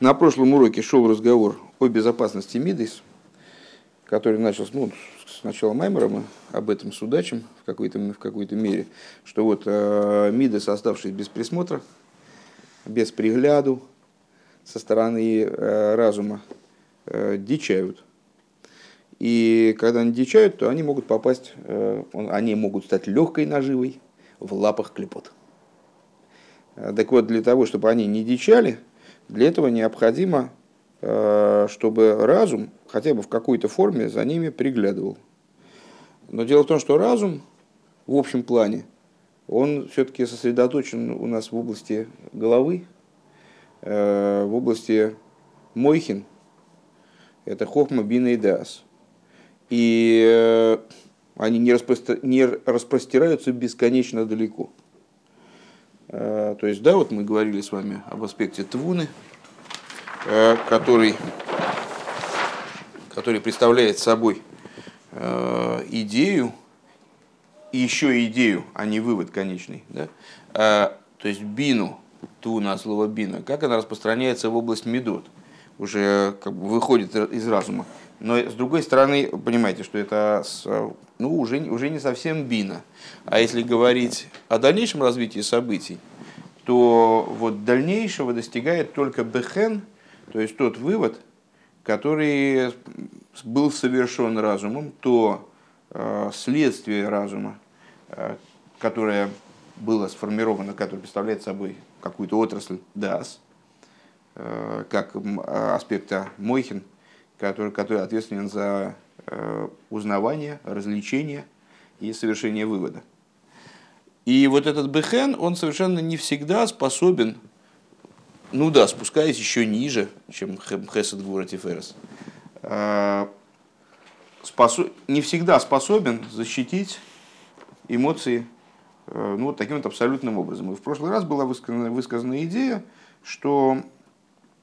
На прошлом уроке шел разговор о безопасности Мидейс, который начался ну, с начала Маймера, мы об этом судачим в какой-то, в какой-то мере, что вот э, Мидес, оставшись без присмотра, без пригляду со стороны э, разума, э, дичают. И когда они дичают, то они могут попасть, э, они могут стать легкой наживой в лапах клепот. Э, так вот, для того, чтобы они не дичали, для этого необходимо, э, чтобы разум хотя бы в какой-то форме за ними приглядывал. Но дело в том, что разум в общем плане, он все-таки сосредоточен у нас в области головы, э, в области Мойхин, это Хохма, Бина и Дас. И э, они не, распростер... не распростираются бесконечно далеко. Э, то есть, да, вот мы говорили с вами об аспекте Твуны, э, который, который представляет собой э, идею, и еще идею, а не вывод конечный. Да? То есть бину, Твуна, слово бина, как она распространяется в область медот, уже как бы выходит из разума. Но с другой стороны, понимаете, что это ну, уже, уже не совсем бина. А если говорить о дальнейшем развитии событий, то вот дальнейшего достигает только бехен, то есть тот вывод, который был совершен разумом, то э, следствие разума, э, которое было сформировано, которое представляет собой какую-то отрасль дас, э, как аспекта Мойхин – который, который ответственен за э, узнавание, развлечение и совершение вывода. И вот этот бехен, он совершенно не всегда способен, ну да, спускаясь еще ниже, чем хесед гвура тиферес, э, не всегда способен защитить эмоции э, ну, вот таким вот абсолютным образом. И в прошлый раз была высказана, высказана идея, что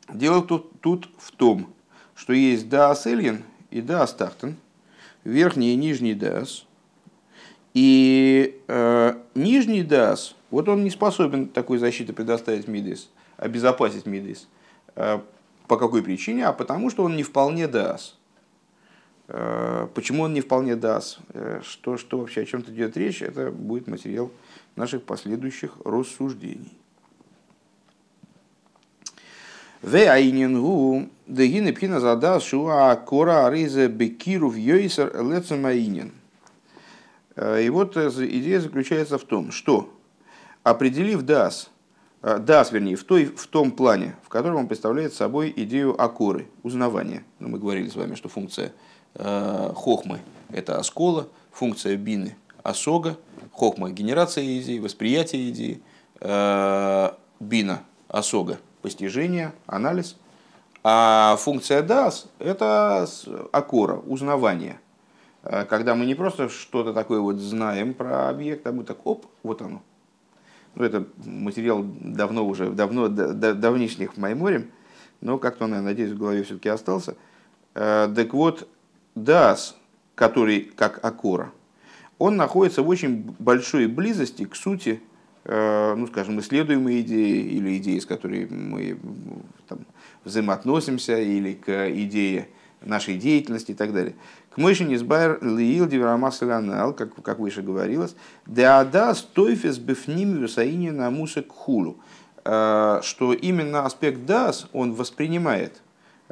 дело тут, тут в том, что есть Даас Эльин и Даас Тахтен, верхний и нижний Даас. И э, нижний Даас, вот он не способен такой защиты предоставить Мидис, обезопасить Мидис. Э, по какой причине? А потому что он не вполне Даас. Э, почему он не вполне Даас? Э, что, что вообще, о чем-то идет речь, это будет материал наших последующих рассуждений. В айнингу дегины пхина задал шуа кора ариза бекиру в йойсер лецамаинин. Э, и вот э, идея заключается в том, что определив дас, э, дас, вернее, в, той, в том плане, в котором он представляет собой идею акоры, узнавания. Ну, мы говорили с вами, что функция э, хохмы – это оскола, функция бины – осога, хохма – генерация идеи, восприятие идеи, э, бина – осога постижение, анализ. А функция DAS – это акора, узнавание. Э, когда мы не просто что-то такое вот знаем про объект, а мы так, оп, вот оно. Ну, это материал давно уже, давно, давнишних Майморем, но как-то он, я надеюсь, в голове все-таки остался. Э, так вот, DAS, который как акора, он находится в очень большой близости к сути ну, скажем, исследуемые идеи или идеи, с которыми мы там, взаимоотносимся, или к идее нашей деятельности и так далее. К мыши избайр лиил диверамасалянал, как, как выше говорилось, деада стойфес бифнимию саини на мусек хулу, э, что именно аспект дас он воспринимает,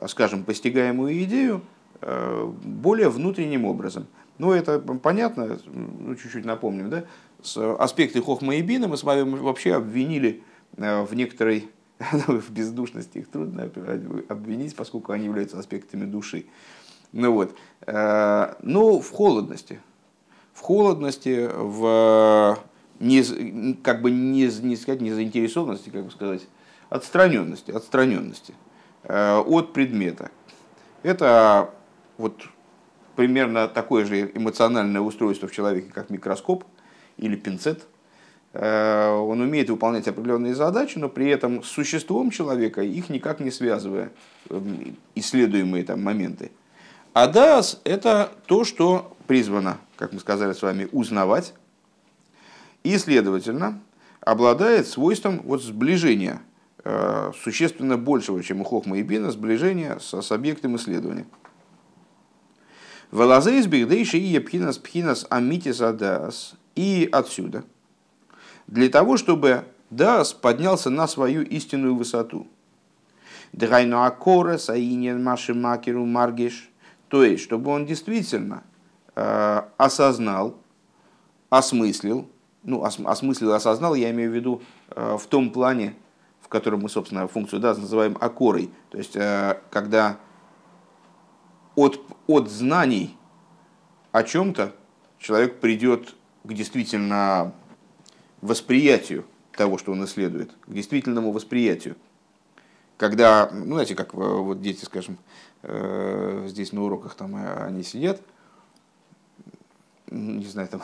скажем, постигаемую идею э, более внутренним образом. Ну, это понятно, ну, чуть-чуть напомним, да? С аспекты Хохма и Бина мы с вами вообще обвинили э, в некоторой в бездушности. Их трудно обвинить, поскольку они являются аспектами души. Ну вот. Э, ну, в холодности. В холодности, в не, как бы не, не сказать не заинтересованности, как бы сказать, отстраненности, отстраненности э, от предмета. Это вот примерно такое же эмоциональное устройство в человеке, как микроскоп – или пинцет. Э, он умеет выполнять определенные задачи, но при этом с существом человека их никак не связывая, эм, исследуемые там моменты. А дас – это то, что призвано, как мы сказали с вами, узнавать, и, следовательно, обладает свойством вот сближения существенно большего, чем у Хохма и Бина, сближения с, с объектом исследования. Велазейс бигдейши и пхинас пхинас амитис адас. И отсюда, для того, чтобы Дас поднялся на свою истинную высоту. Драйну акора саинен маши макеру маргиш. То есть, чтобы он действительно э, осознал, осмыслил, ну, ос, осмыслил, осознал, я имею в виду э, в том плане, в котором мы, собственно, функцию Дас называем акорой. То есть, э, когда от, от знаний о чем-то человек придет к действительно восприятию того, что он исследует, к действительному восприятию. Когда, ну, знаете, как вот дети, скажем, э, здесь на уроках там э, они сидят, не знаю, там,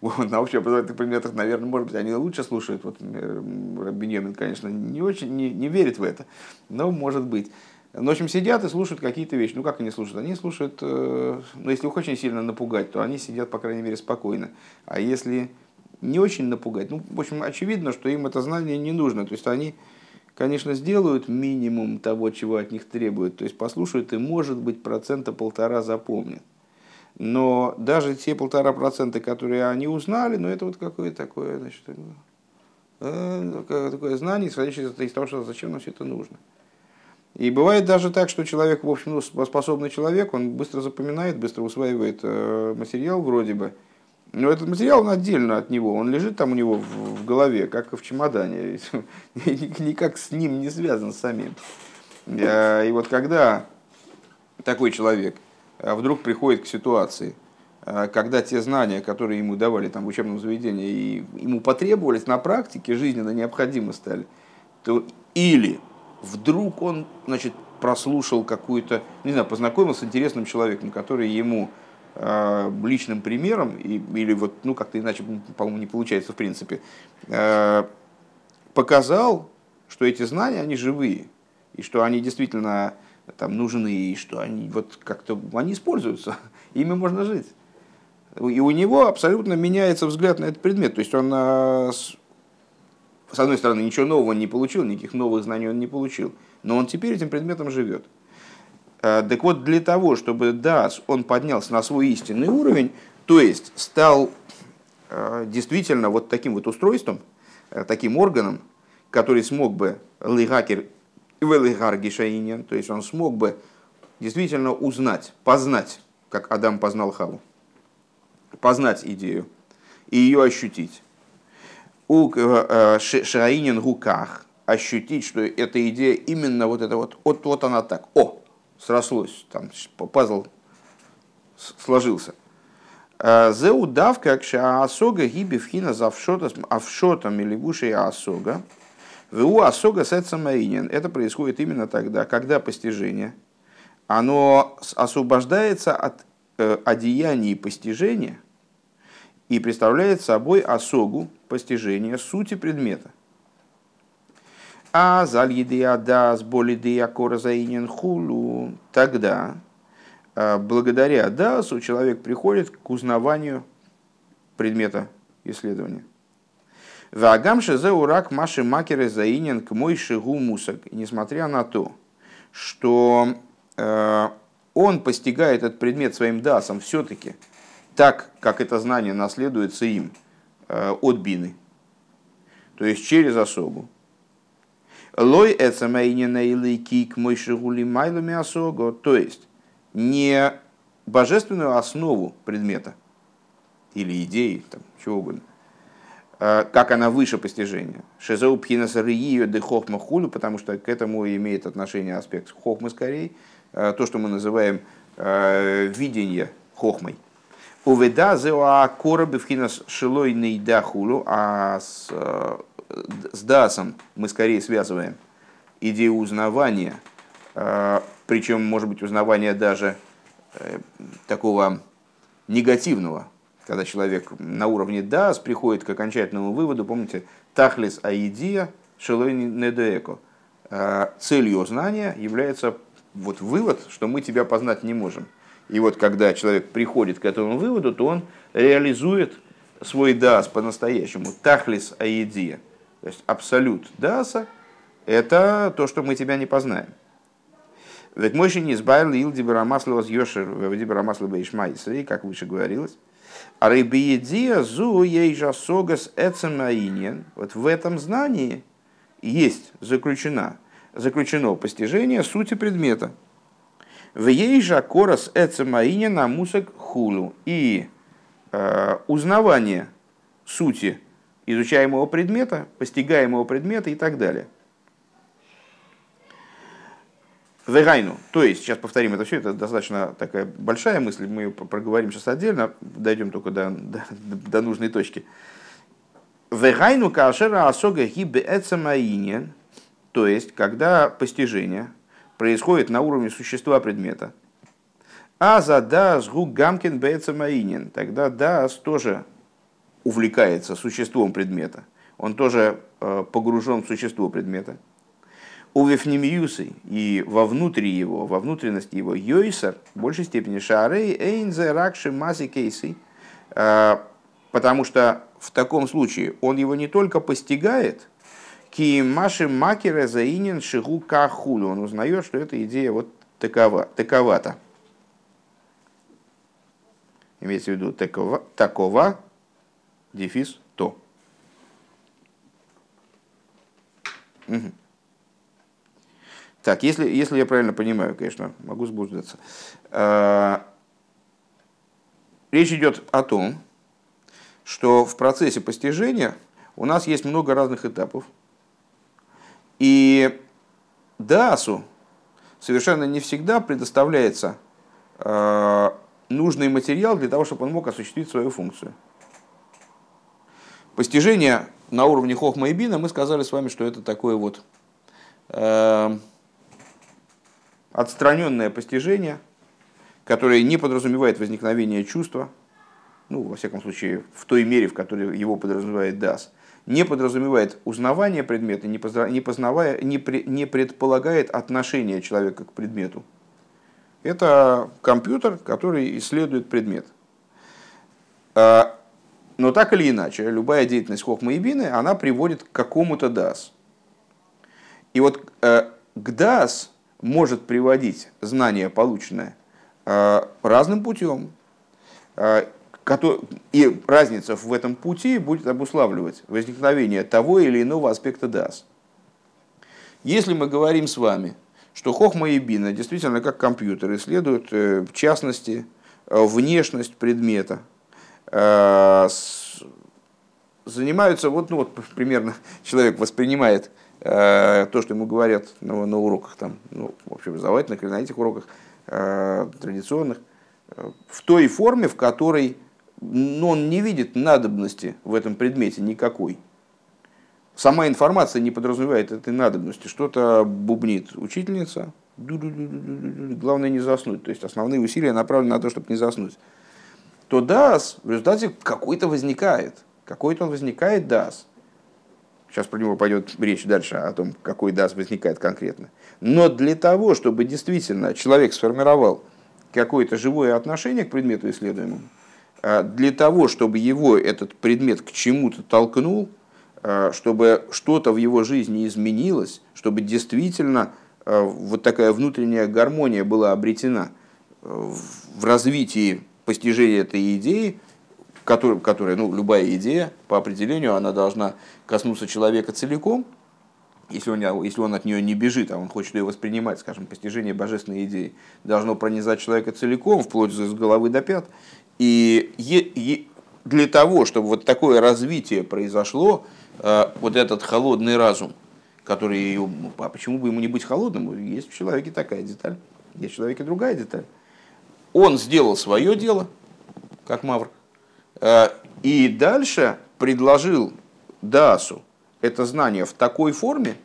на общеобразовательных предметах, наверное, может быть, они лучше слушают. Вот э, Беньямин, конечно, не очень, не, не верит в это, но может быть. Ну, в общем, сидят и слушают какие-то вещи. Ну, как они слушают? Они слушают, ну, если их очень сильно напугать, то они сидят, по крайней мере, спокойно. А если не очень напугать. Ну, в общем, очевидно, что им это знание не нужно. То есть они, конечно, сделают минимум того, чего от них требуют. То есть послушают и, может быть, процента полтора запомнят. Но даже те полтора процента, которые они узнали, ну это вот какое-то такое, значит, э, такое знание, исходящее из того, что зачем нам все это нужно. И бывает даже так, что человек, в общем, ну, способный человек, он быстро запоминает, быстро усваивает э, материал вроде бы, но этот материал он отдельно от него, он лежит там у него в, в голове, как в чемодане, никак с ним не связан самим. И вот когда такой человек а, вдруг приходит к ситуации, когда те знания, которые ему давали там, в учебном заведении, и ему потребовались на практике, жизненно необходимы стали, то или вдруг он значит, прослушал какую-то, не знаю, познакомился с интересным человеком, который ему Э, личным примером, или вот, ну, как-то иначе, по-моему, не получается в принципе, э, показал, что эти знания, они живые, и что они действительно там нужны, и что они вот как-то, они используются, ими можно жить. И у него абсолютно меняется взгляд на этот предмет. То есть он, э, с одной стороны, ничего нового не получил, никаких новых знаний он не получил, но он теперь этим предметом живет. Э, так вот, для того, чтобы Дас, он поднялся на свой истинный уровень, то есть стал э, действительно вот таким вот устройством, э, таким органом, который смог бы лигакер гишаинен, то есть он смог бы действительно узнать, познать, как Адам познал Хаву, познать идею и ее ощутить. У Шаинин руках ощутить, что эта идея именно вот это вот, вот, вот она так, о, срослось, там пазл сложился. «Э, Зеу давка асога гиби вхина завшотом или вушей асога. Ву асога сетсамаинен. Это происходит именно тогда, когда постижение, оно освобождается от э, одеяний постижения и представляет собой осогу постижения сути предмета. А зальидия дас болидия корзаинен хулу. Тогда, а, благодаря дасу, человек приходит к узнаванию предмета исследования. Вагам урак маши макеры заинен к мой шигу мусак. Несмотря на то, что э, он постигает этот предмет своим дасом все-таки так, как это знание наследуется им э, от бины, то есть через особу. Лой кик майлами осого, то есть не божественную основу предмета или идеи, там, чего угодно, а, как она выше постижения. Шезеу пхинаса рию де хохма хулю, потому что к этому имеет отношение аспект хохмы скорее, а, то, что мы называем видение хохмой. Уведа зеуа коробы вхинас шилой нейда хулю, а с с дасом мы скорее связываем идею узнавания, причем, может быть, узнавания даже такого негативного, когда человек на уровне дас приходит к окончательному выводу, помните, тахлис аидия шелой недоэко. Целью знания является вот вывод, что мы тебя познать не можем. И вот когда человек приходит к этому выводу, то он реализует свой дас по-настоящему. Тахлис аидия. То есть абсолют даса – это то, что мы тебя не познаем. Ведь мой не избавил ил дибрамасло с йошер, дибрамасло бейшмайсри, как выше говорилось. А рыбиедия зу ей жасогас эцемаинен. Вот в этом знании есть заключена, заключено постижение сути предмета. В ей же корос эцемаинен на мусок хулу. И э, узнавание сути изучаемого предмета, постигаемого предмета и так далее. Вегайну. То есть, сейчас повторим это все, это достаточно такая большая мысль, мы ее проговорим сейчас отдельно, дойдем только до, до, до нужной точки. Вегайну кашера асога гибе эцамаинен, то есть, когда постижение происходит на уровне существа предмета, а за дас гу гамкин бецамаинен, тогда дас тоже увлекается существом предмета, он тоже э, погружен в существо предмета. У Вифнемиюсы и вовнутрь его, во внутренности его, Йойсер, в большей степени Шарей, Эйнзе, Ракши, Мази, Кейси, э, потому что в таком случае он его не только постигает, ки маши макере заинен шигу кахулю, он узнает, что эта идея вот такова, таковата. Имеется в виду такова, такова дефис то. Угу. Так, если, если я правильно понимаю, конечно, могу сбуждаться. А, речь идет о том, что в процессе постижения у нас есть много разных этапов. И Дасу совершенно не всегда предоставляется а, нужный материал для того, чтобы он мог осуществить свою функцию. Постижение на уровне Хохма и Бина, мы сказали с вами, что это такое вот э, отстраненное постижение, которое не подразумевает возникновение чувства, ну, во всяком случае, в той мере, в которой его подразумевает ДАС, не подразумевает узнавание предмета, не, познавая, не, при, не предполагает отношение человека к предмету. Это компьютер, который исследует предмет. А, но так или иначе, любая деятельность Хохма и Бины, она приводит к какому-то DAS. И вот э, к DAS может приводить знание, полученное, э, разным путем. Э, и разница в этом пути будет обуславливать возникновение того или иного аспекта DAS. Если мы говорим с вами, что Хохма и Бина действительно как компьютер исследуют, в частности, внешность предмета – Э, занимаются, вот, ну, вот примерно человек воспринимает э, то, что ему говорят на, на уроках, там, ну, в общем, образовательных или на этих уроках э, традиционных, э, в той форме, в которой ну, он не видит надобности в этом предмете никакой. Сама информация не подразумевает этой надобности. Что-то бубнит учительница, главное не заснуть. То есть основные усилия направлены на то, чтобы не заснуть то дас в результате какой-то возникает. Какой-то он возникает дас. Сейчас про него пойдет речь дальше о том, какой дас возникает конкретно. Но для того, чтобы действительно человек сформировал какое-то живое отношение к предмету исследуемому, для того, чтобы его этот предмет к чему-то толкнул, а, чтобы что-то в его жизни изменилось, чтобы действительно а, вот такая внутренняя гармония была обретена в развитии постижение этой идеи, которая, которая, ну, любая идея, по определению, она должна коснуться человека целиком, если он, если он от нее не бежит, а он хочет ее воспринимать, скажем, постижение божественной идеи, должно пронизать человека целиком, вплоть с головы до пят. И, для того, чтобы вот такое развитие произошло, э, вот этот холодный разум, который, а почему бы ему не быть холодным? Есть в человеке такая деталь, есть в человеке другая деталь. Он сделал свое дело, как Мавр, э, и дальше предложил Дасу это знание в такой форме,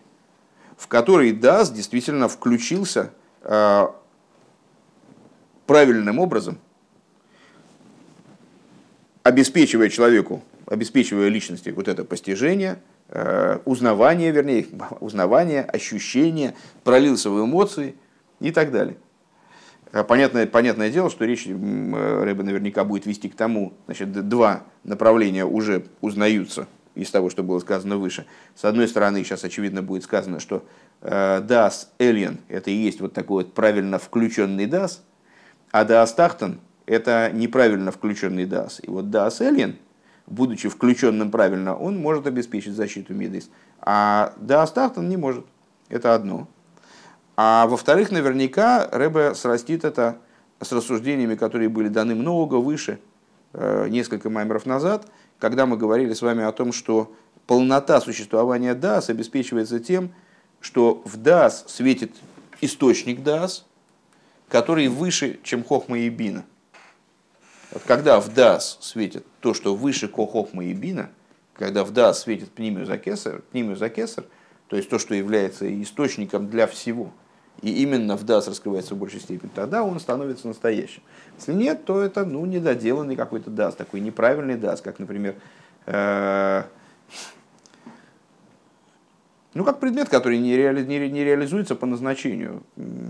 в которой Дас действительно включился э, правильным образом, обеспечивая человеку, обеспечивая личности вот это постижение, э, узнавание, вернее, узнавание, ощущение, пролился в эмоции и так далее. А понятное, понятное дело, что речь Рэба наверняка будет вести к тому, значит, два направления уже узнаются из того, что было сказано выше. С одной стороны, сейчас очевидно будет сказано, что das Alien – это и есть вот такой вот правильно включенный das, а das Tachten – это неправильно включенный das. И вот das Alien, будучи включенным правильно, он может обеспечить защиту Мидейс. А das Tachten не может. Это одно. А во-вторых, наверняка Рэбе срастит это с рассуждениями, которые были даны много выше, э, несколько маймеров назад, когда мы говорили с вами о том, что полнота существования ДАС обеспечивается тем, что в ДАС светит источник ДАС, который выше, чем Хохма и Бина. Когда в ДАС светит то, что выше Хохма и Бина, когда в ДАС светит Пнимиус Акесар, Пнимиус Акесар, то есть то, что является источником для всего – и именно в DAS раскрывается в большей степени, тогда он становится настоящим. Если нет, то это ну, недоделанный какой-то DAS, такой неправильный DAS, как, например, э, ну, как предмет, который не, реали, не, не реализуется по назначению.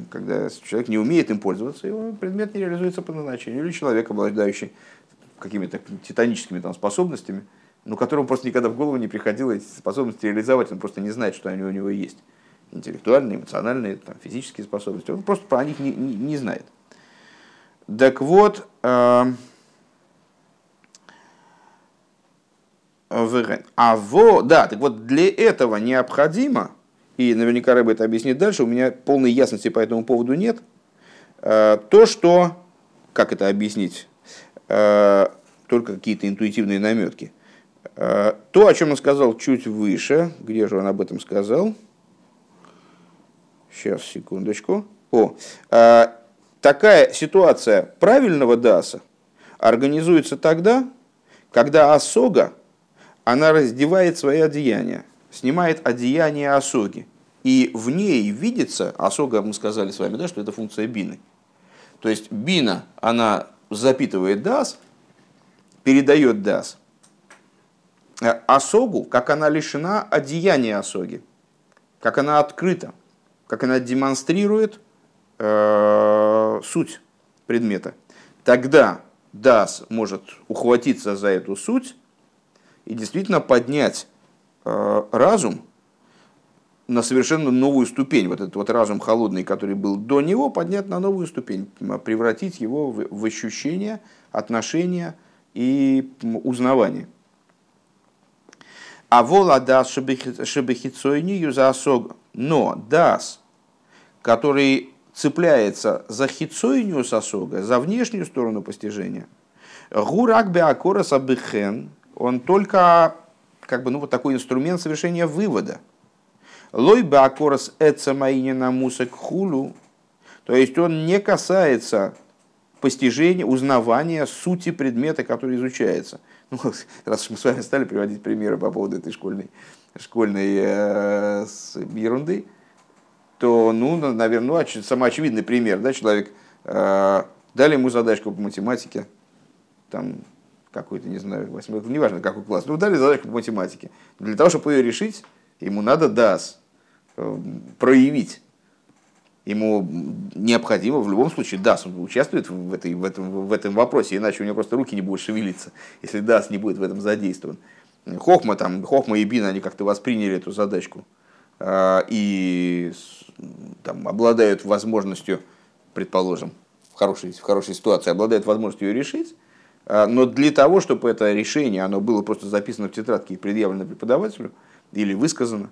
Когда человек не умеет им пользоваться, его предмет не реализуется по назначению. Или человек, обладающий какими-то титаническими там, способностями, но которому просто никогда в голову не приходило эти способности реализовать, он просто не знает, что они у него есть интеллектуальные, эмоциональные, там, физические способности. Он просто про них не, не, не знает. Так вот, э, а во, да, так вот для этого необходимо, и наверняка Рэб это объяснит дальше, у меня полной ясности по этому поводу нет, э, то, что, как это объяснить, э, только какие-то интуитивные наметки. Э, то, о чем он сказал чуть выше, где же он об этом сказал – Сейчас, секундочку. О, такая ситуация правильного даса организуется тогда, когда осога, она раздевает свои одеяния, снимает одеяние осоги. И в ней видится, осога, мы сказали с вами, да, что это функция бины. То есть бина, она запитывает дас, передает дас. А осогу, как она лишена одеяния осоги, как она открыта как она демонстрирует э, суть предмета. Тогда Дас может ухватиться за эту суть и действительно поднять э, разум на совершенно новую ступень. Вот этот вот разум холодный, который был до него, поднять на новую ступень, превратить его в, ощущение, отношения и узнавание. А вола дас шебехицойни юза осога. Но дас который цепляется за хицойнию сосога, за внешнюю сторону постижения, гурак беакора сабихен, он только как бы, ну, вот такой инструмент совершения вывода. Лой беакорас эцамаинина мусак хулу, то есть он не касается постижения, узнавания сути предмета, который изучается. Ну, раз мы с вами стали приводить примеры по поводу этой школьной, школьной э, ерунды, то, ну, наверное, ну, самый очевидный пример, да, человек, э, дали ему задачку по математике, там, какой-то, не знаю, восьмой, неважно, какой класс, ну, дали задачку по математике. Для того, чтобы ее решить, ему надо DAS э, проявить. Ему необходимо в любом случае DAS, он участвует в, этой, в, этом, в этом вопросе, иначе у него просто руки не будут шевелиться, если DAS не будет в этом задействован. Хохма, там, Хохма и Бин, они как-то восприняли эту задачку. Э, и там, обладают возможностью, предположим, в хорошей, в хорошей ситуации, обладают возможностью ее решить, а, но для того, чтобы это решение оно было просто записано в тетрадке и предъявлено преподавателю или высказано,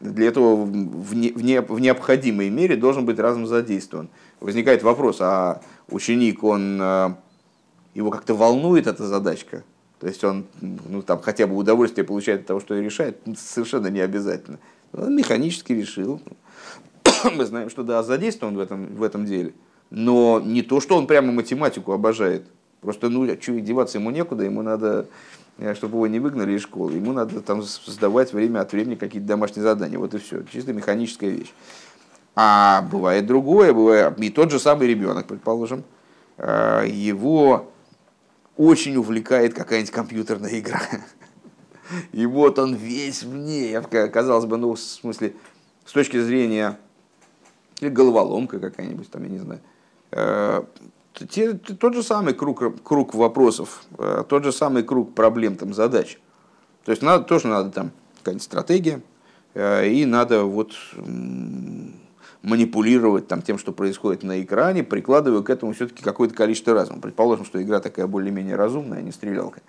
для этого в, не, в, не, в необходимой мере должен быть разум задействован. Возникает вопрос, а ученик, он, а, его как-то волнует эта задачка? То есть он ну, там, хотя бы удовольствие получает от того, что решает, совершенно не обязательно. Он механически решил, мы знаем, что да, задействован в этом, в этом деле. Но не то, что он прямо математику обожает. Просто, ну, что, деваться ему некуда, ему надо, э, чтобы его не выгнали из школы, ему надо там сдавать время от времени какие-то домашние задания. Вот и все. Чисто механическая вещь. А бывает другое, бывает и тот же самый ребенок, предположим, э, его очень увлекает какая-нибудь компьютерная игра. И вот он весь в ней, казалось бы, ну, в смысле, с точки зрения или головоломка какая-нибудь, там, я не знаю. Э, те, тот же самый круг, круг вопросов, э, тот же самый круг проблем, там, задач. То есть надо, тоже надо там какая-нибудь стратегия, и надо вот манипулировать там, тем, что происходит на экране, прикладывая к этому все-таки какое-то количество разума. Предположим, что игра такая более-менее разумная, а не стрелялка.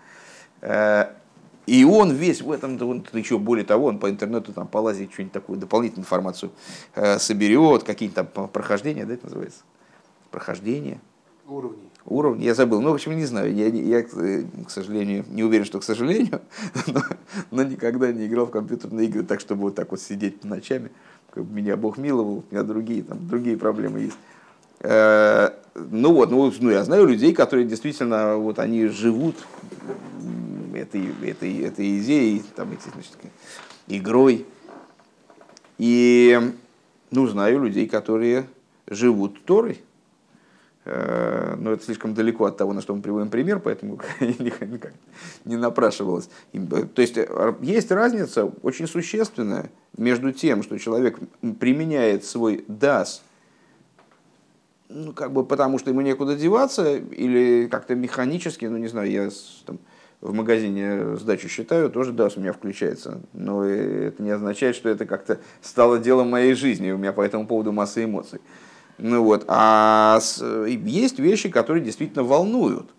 И он весь в этом, он, еще более того, он по интернету там полазит, что-нибудь такую дополнительную информацию э, соберет, какие-то там прохождения, да, это называется? Прохождение. Уровни. Уровни, я забыл. Ну, в общем, не знаю. Я, я, э, к сожалению, не уверен, что к сожалению, но, но никогда не играл в компьютерные игры так, чтобы вот так вот сидеть ночами. Меня Бог миловал, у меня другие, там, другие проблемы есть. Э, ну вот, ну, ну я знаю людей, которые действительно, вот они живут этой, этой, этой идеей, там, этой, значит, игрой. И ну, знаю людей, которые живут Торой. Э, но это слишком далеко от того, на что мы приводим пример, поэтому не напрашивалось. То есть э, есть разница очень существенная между тем, что человек применяет свой дас, ну, как бы потому что ему некуда деваться, или как-то механически, ну, не знаю, я там, в магазине сдачу считаю, тоже DAS у меня включается. Но это не означает, что это как-то стало делом моей жизни. У меня по этому поводу масса эмоций. Ну вот. А есть вещи, которые действительно волнуют.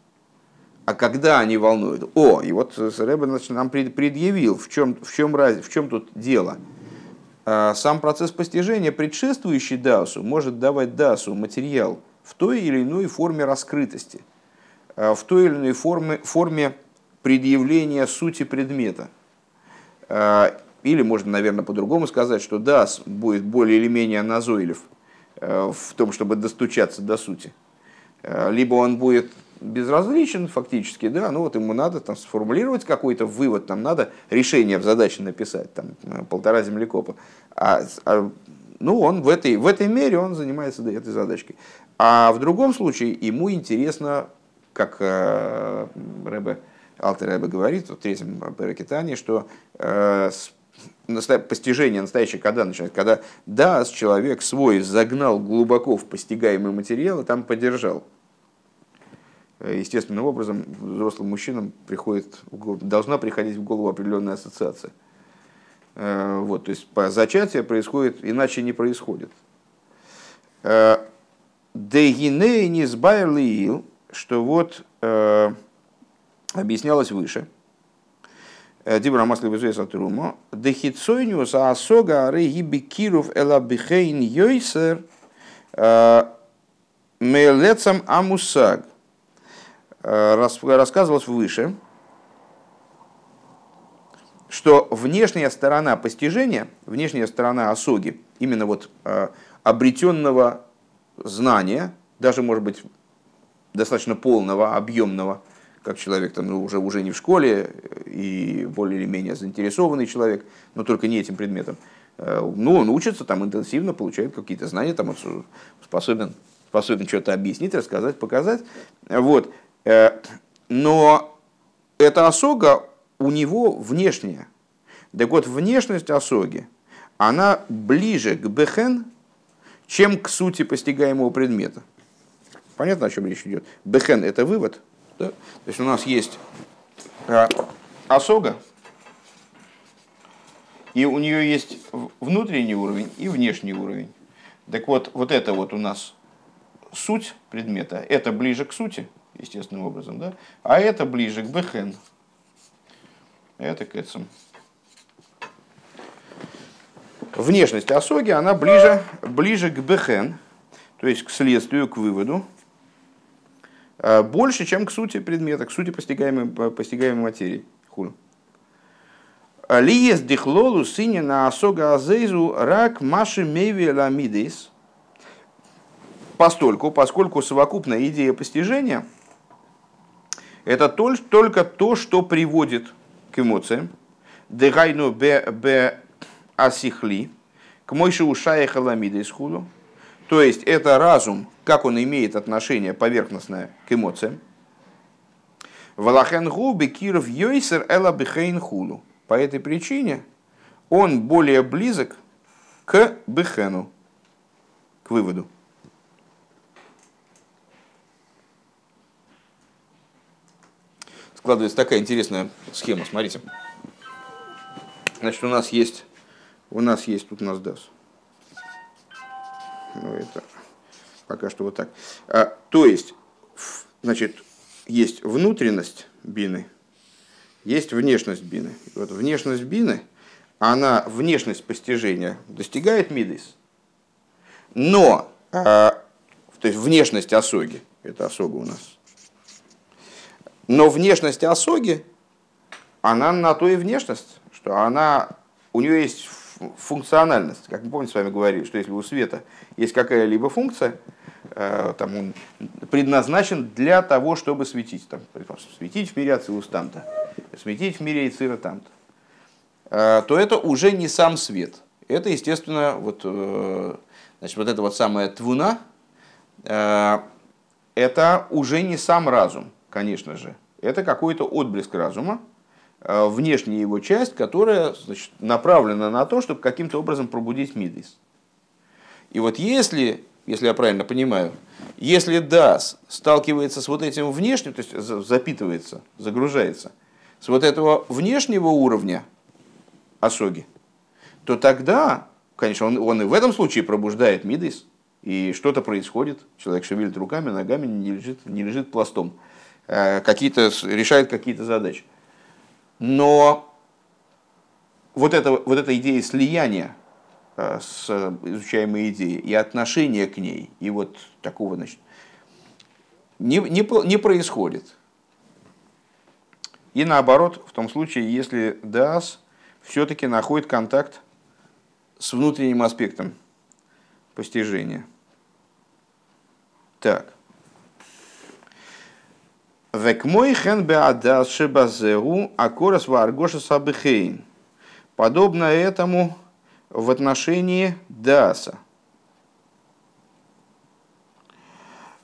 А когда они волнуют? О, и вот Рэбе нам предъявил, в чем, в чем, раз, в чем тут дело. А, сам процесс постижения, предшествующий Дасу, может давать Дасу материал в той или иной форме раскрытости, а, в той или иной форме, форме предъявления сути предмета. А, или можно, наверное, по-другому сказать, что дас будет более или менее назойлив э, в том, чтобы достучаться до сути. Э, либо он будет безразличен фактически, да, ну вот ему надо там сформулировать какой-то вывод, там надо решение в задаче написать, там э, полтора землекопа. А, а, ну, он в этой, в этой мере он занимается этой задачкой. А в другом случае ему интересно, как э, Рэбе Алтер говорит в третьем Перекитании, что э, постижение настоящее когда начинается? Когда да, человек свой загнал глубоко в постигаемый материал и там поддержал. Э, естественным образом взрослым мужчинам приходит, должна приходить в голову определенная ассоциация. Э, вот, то есть по зачатию происходит, иначе не происходит. Дегиней не что вот объяснялось выше. Э, Дибра масли вызует сатрумо. Дехицойниус асога арейгиби киров элабихейн йойсер э, мелецам амусаг. Э, рассказывалось выше, что внешняя сторона постижения, внешняя сторона осоги, именно вот обретенного знания, даже, может быть, достаточно полного, объемного, как человек там, ну, уже, уже не в школе и более или менее заинтересованный человек, но только не этим предметом. Э, ну, он учится там интенсивно, получает какие-то знания, там, способен, способен что-то объяснить, рассказать, показать. Вот. Э, но эта осога у него внешняя. Так вот, внешность осоги, она ближе к бехен, чем к сути постигаемого предмета. Понятно, о чем речь идет? Бехен – это вывод – да? То есть у нас есть а, осога, и у нее есть внутренний уровень и внешний уровень. Так вот, вот это вот у нас суть предмета, это ближе к сути, естественным образом, да? а это ближе к бехен. Это к этому. Внешность осоги, она ближе, ближе к бехен, то есть к следствию, к выводу, Э, больше, чем к сути предмета, к сути постигаемой, постигаемой материи. Хулю. Лиес дихлолу сине на асога азейзу рак маши мейви ламидис. Постольку, поскольку совокупная идея постижения это только то, что приводит к эмоциям. Дегайну бе асихли, к мойши ушая халамидис хулу то есть это разум, как он имеет отношение поверхностное к эмоциям. Валахен губи киров йойсер эла бихейн хулу. По этой причине он более близок к бихену, к выводу. Складывается такая интересная схема, смотрите. Значит, у нас есть, у нас есть, тут у DAS. Ну, это пока что вот так. А, то есть, значит, есть внутренность бины, есть внешность бины. вот внешность бины, она, внешность постижения достигает мидис, но, а, то есть внешность осоги, это осога у нас, но внешность осоги, она на то и внешность, что она, у нее есть функциональность. Как мы помните, с вами говорили, что если у света есть какая-либо функция, э, там он предназначен для того, чтобы светить. Там, светить в мире Ацилус там-то, светить в мире Ицира там-то. Э, то это уже не сам свет. Это, естественно, вот, э, значит, вот эта вот самая твуна, это уже не сам разум, конечно же. Это какой-то отблеск разума, внешняя его часть, которая значит, направлена на то, чтобы каким-то образом пробудить мидис. И вот если, если я правильно понимаю, если дас сталкивается с вот этим внешним, то есть запитывается, загружается, с вот этого внешнего уровня осоги, то тогда, конечно, он, он и в этом случае пробуждает мидис, и что-то происходит, человек шевелит руками, ногами, не лежит, не лежит пластом, э, какие-то, решает какие-то задачи. Но вот эта, вот эта идея слияния э, с изучаемой идеей и отношения к ней, и вот такого, значит, не, не, не происходит. И наоборот, в том случае, если ДАС все-таки находит контакт с внутренним аспектом постижения. Так. Век мой хен беадас шебазеру акорас варгоша сабихейн. Подобно этому в отношении даса,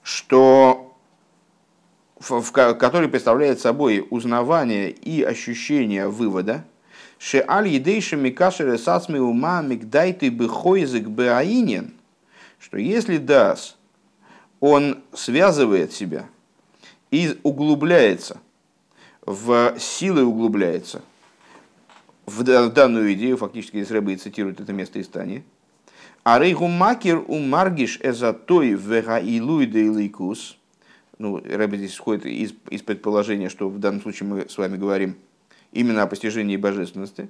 что в, в, который представляет собой узнавание и ощущение вывода, ше аль едейши микашере сацми ума мигдайты бихойзик беаинин, что если дас, он связывает себя – и углубляется, в силы углубляется в данную идею, фактически здесь Рэбе цитирует это место из Тани. А рейгу макер у маргиш эзатой вега илуй дейликус. Ну, Рэбе здесь исходит из, из предположения, что в данном случае мы с вами говорим именно о постижении божественности,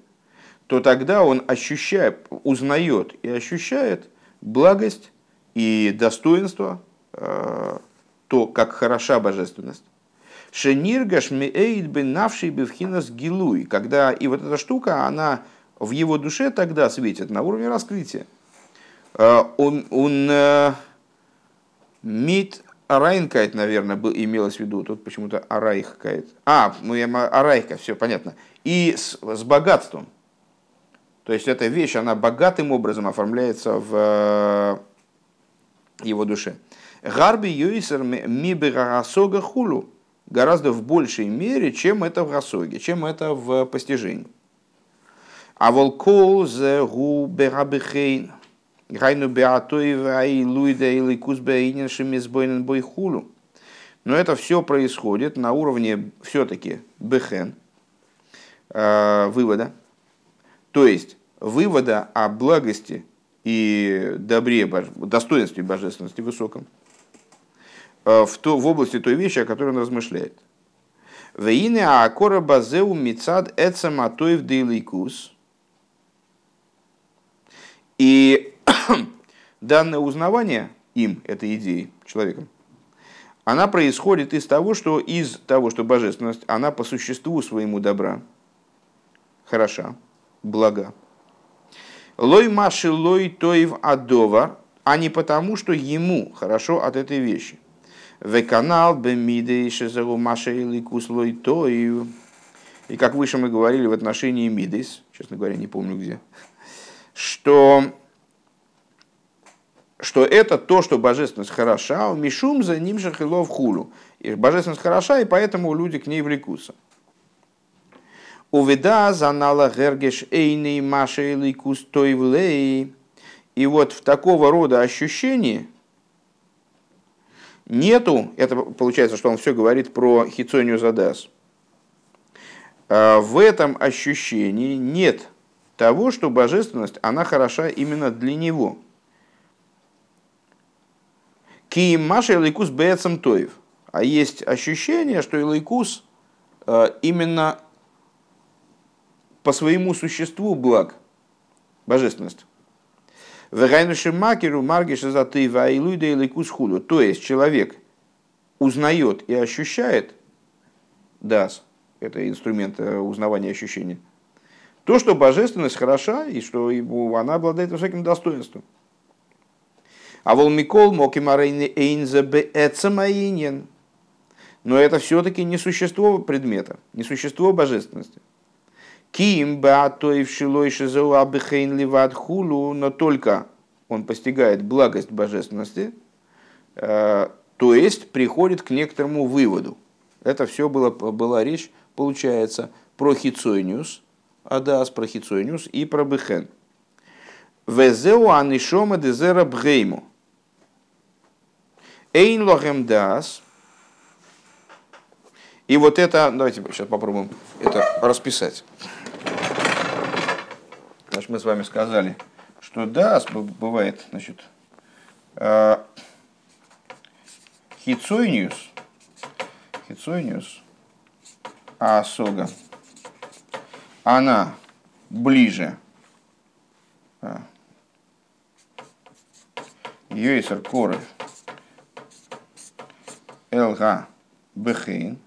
то тогда он ощущает, узнает и ощущает благость и достоинство э, то, как хороша божественность. Шениргаш меэйд бы навший бевхинас гилуй, когда и вот эта штука, она в его душе тогда светит на уровне раскрытия. Э, он, он э, мит Арайнкайт, наверное, был, имелось в виду, тут почему-то Арайхкайт. А, ну я Арайка, все понятно. И с, с богатством. То есть эта вещь, она богатым образом оформляется в э, его душе. Гарби юисер миберасога хулу гораздо в большей мере, чем это в расоге, чем это в постижении. А волкол зе гу берабихейн. Гайну беатоева и луида или кузбеинен шемизбойнен бой хулу. Но это все происходит на уровне все-таки бехен, э, вывода. То есть вывода о благости и добре, достоинстве божественности высоком. Э, в, то, в области той вещи, о которой он размышляет. Вейне акора базеу мицад эцаматоев дейликус. И данное узнавание им, этой идеей, человеком, она происходит из того, что из того, что божественность, она по существу своему добра, хороша, блага. Лой маши лой тоев адова, а не потому, что ему хорошо от этой вещи. Веканал бемиды шезеру маша или куслой тою. И как выше мы говорили в отношении мидис, честно говоря, не помню где, что, что это то, что божественность хороша, у мишум за ним же хилов хулу. И божественность хороша, и поэтому люди к ней влекутся. Уведа занала гергеш эйный маша или кустой влей. И вот в такого рода ощущении – нету, это получается, что он все говорит про хицонию задас. А, в этом ощущении нет того, что божественность, она хороша именно для него. Киим Маша и Лейкус Бецам Тоев. А есть ощущение, что Илайкус э, именно по своему существу благ, божественность. Вегайнуши макеру маргиша за ты вайлуйда Илайкус худу. То есть человек узнает и ощущает, дас, это инструмент э, узнавания ощущений, то, что божественность хороша и что она обладает высоким достоинством. А волмикол мокимарейны эйнзе бээцамаинен. Но это все-таки не существо предмета, не существо божественности. Ким баатоев шилой шизеу абихейн ливад хулу, но только он постигает благость божественности, э, то есть приходит к некоторому выводу. Это все было, была речь, получается, про хицойниус, адас, про хицойниус и про бехен. Везеу анишома дезера бгейму. Эйн лохем дас. И вот это, давайте сейчас попробуем это расписать. Значит, мы с вами сказали, что дас бывает, значит, хицойниус, хицойниус, а сога, она ближе а, Йойсер Коров Элга Бехейн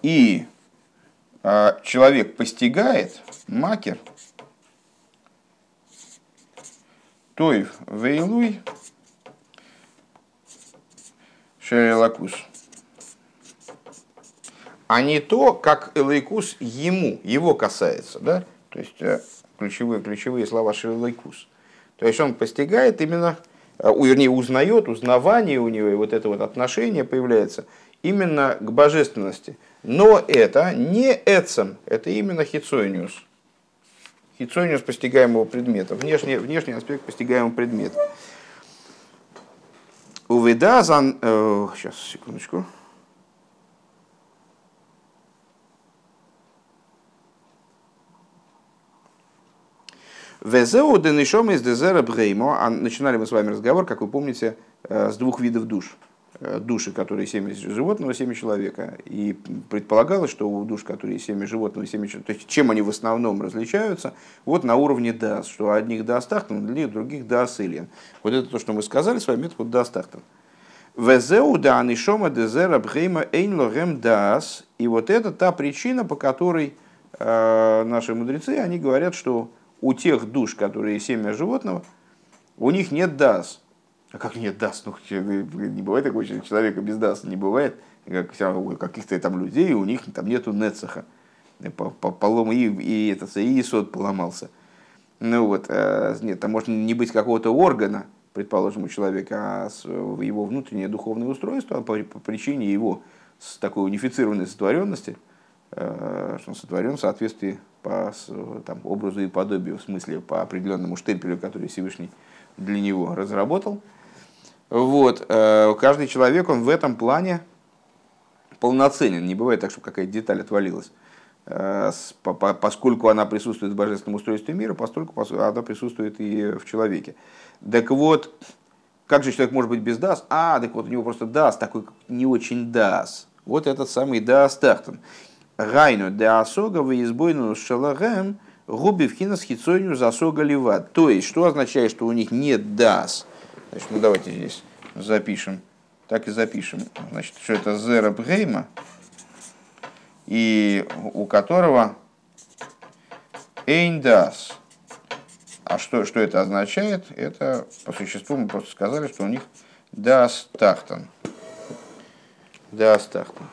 и а, человек постигает макер Тоев Вейлуй Шерелакус. А не то, как Элайкус ему, его касается. Да? То есть э, ключевые, ключевые слова Шерелайкус. То есть он постигает именно, э, вернее, узнает, узнавание у него, и вот это вот отношение появляется именно к божественности. Но это не эцем, это именно хицойниус. Хицойниус постигаемого предмета, внешний, внешний аспект постигаемого предмета. Увидазан... Э, сейчас, секундочку. Везеу денишом из дезера бреймо. А начинали мы с вами разговор, как вы помните, э, с двух видов душ. Э, души, которые семя животного, семя человека. И предполагалось, что у душ, которые семя животного, семя человека, то есть чем они в основном различаются, вот на уровне дас, что одних дас тахтан, других дас илен. Вот это то, что мы сказали с вами, это вот дас тахтан. Везеу да анишома дезера бхейма эйн лорем дас. И вот это та причина, по которой э, наши мудрецы, они говорят, что у тех душ, которые семя животного, у них нет дас. А как нет дас? Ну, не бывает такого человека без дас, не бывает. Как каких-то там людей, у них там нету нецеха. Полом и, и, это, и сот поломался. Ну вот, э, нет, там может не быть какого-то органа, предположим, у человека, а его внутреннее духовное устройство по, по причине его с такой унифицированной сотворенности, э, что он сотворен в соответствии по там, образу и подобию, в смысле по определенному штемпелю, который Всевышний для него разработал – вот. Э, каждый человек, он в этом плане полноценен. Не бывает так, чтобы какая-то деталь отвалилась. Э, поскольку она присутствует в божественном устройстве мира, поскольку она присутствует и в человеке. Так вот, как же человек может быть без дас? А, так вот у него просто дас, такой не очень дас. Вот этот самый дас тахтан. Гайну де асога избойну шалагем губи в хинас хицойню засога. То есть, что означает, что у них нет дас – Значит, ну давайте здесь запишем. Так и запишем. Значит, что это Зера Бгейма, и у которого Эйндас. А что, что это означает? Это по существу мы просто сказали, что у них Дас Тахтан. Дас Тахтан.